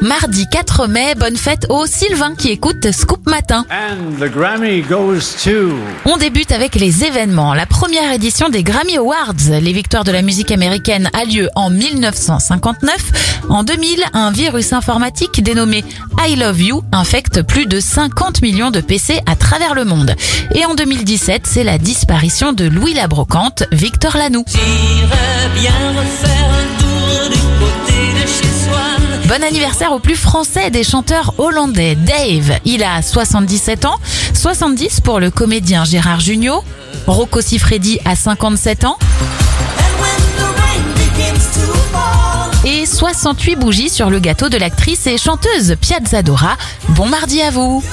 Mardi 4 mai, bonne fête aux Sylvain qui écoute Scoop Matin. And the Grammy goes to. On débute avec les événements. La première édition des Grammy Awards, les victoires de la musique américaine, a lieu en 1959. En 2000, un virus informatique dénommé I Love You infecte plus de 50 millions de PC à travers le monde. Et en 2017, c'est la disparition de Louis la Brocante, Victor Lanoux. Bien Bon anniversaire au plus français des chanteurs hollandais, Dave. Il a 77 ans, 70 pour le comédien Gérard Jugnot. Rocco Siffredi a 57 ans et 68 bougies sur le gâteau de l'actrice et chanteuse Piazza Dora. Bon mardi à vous.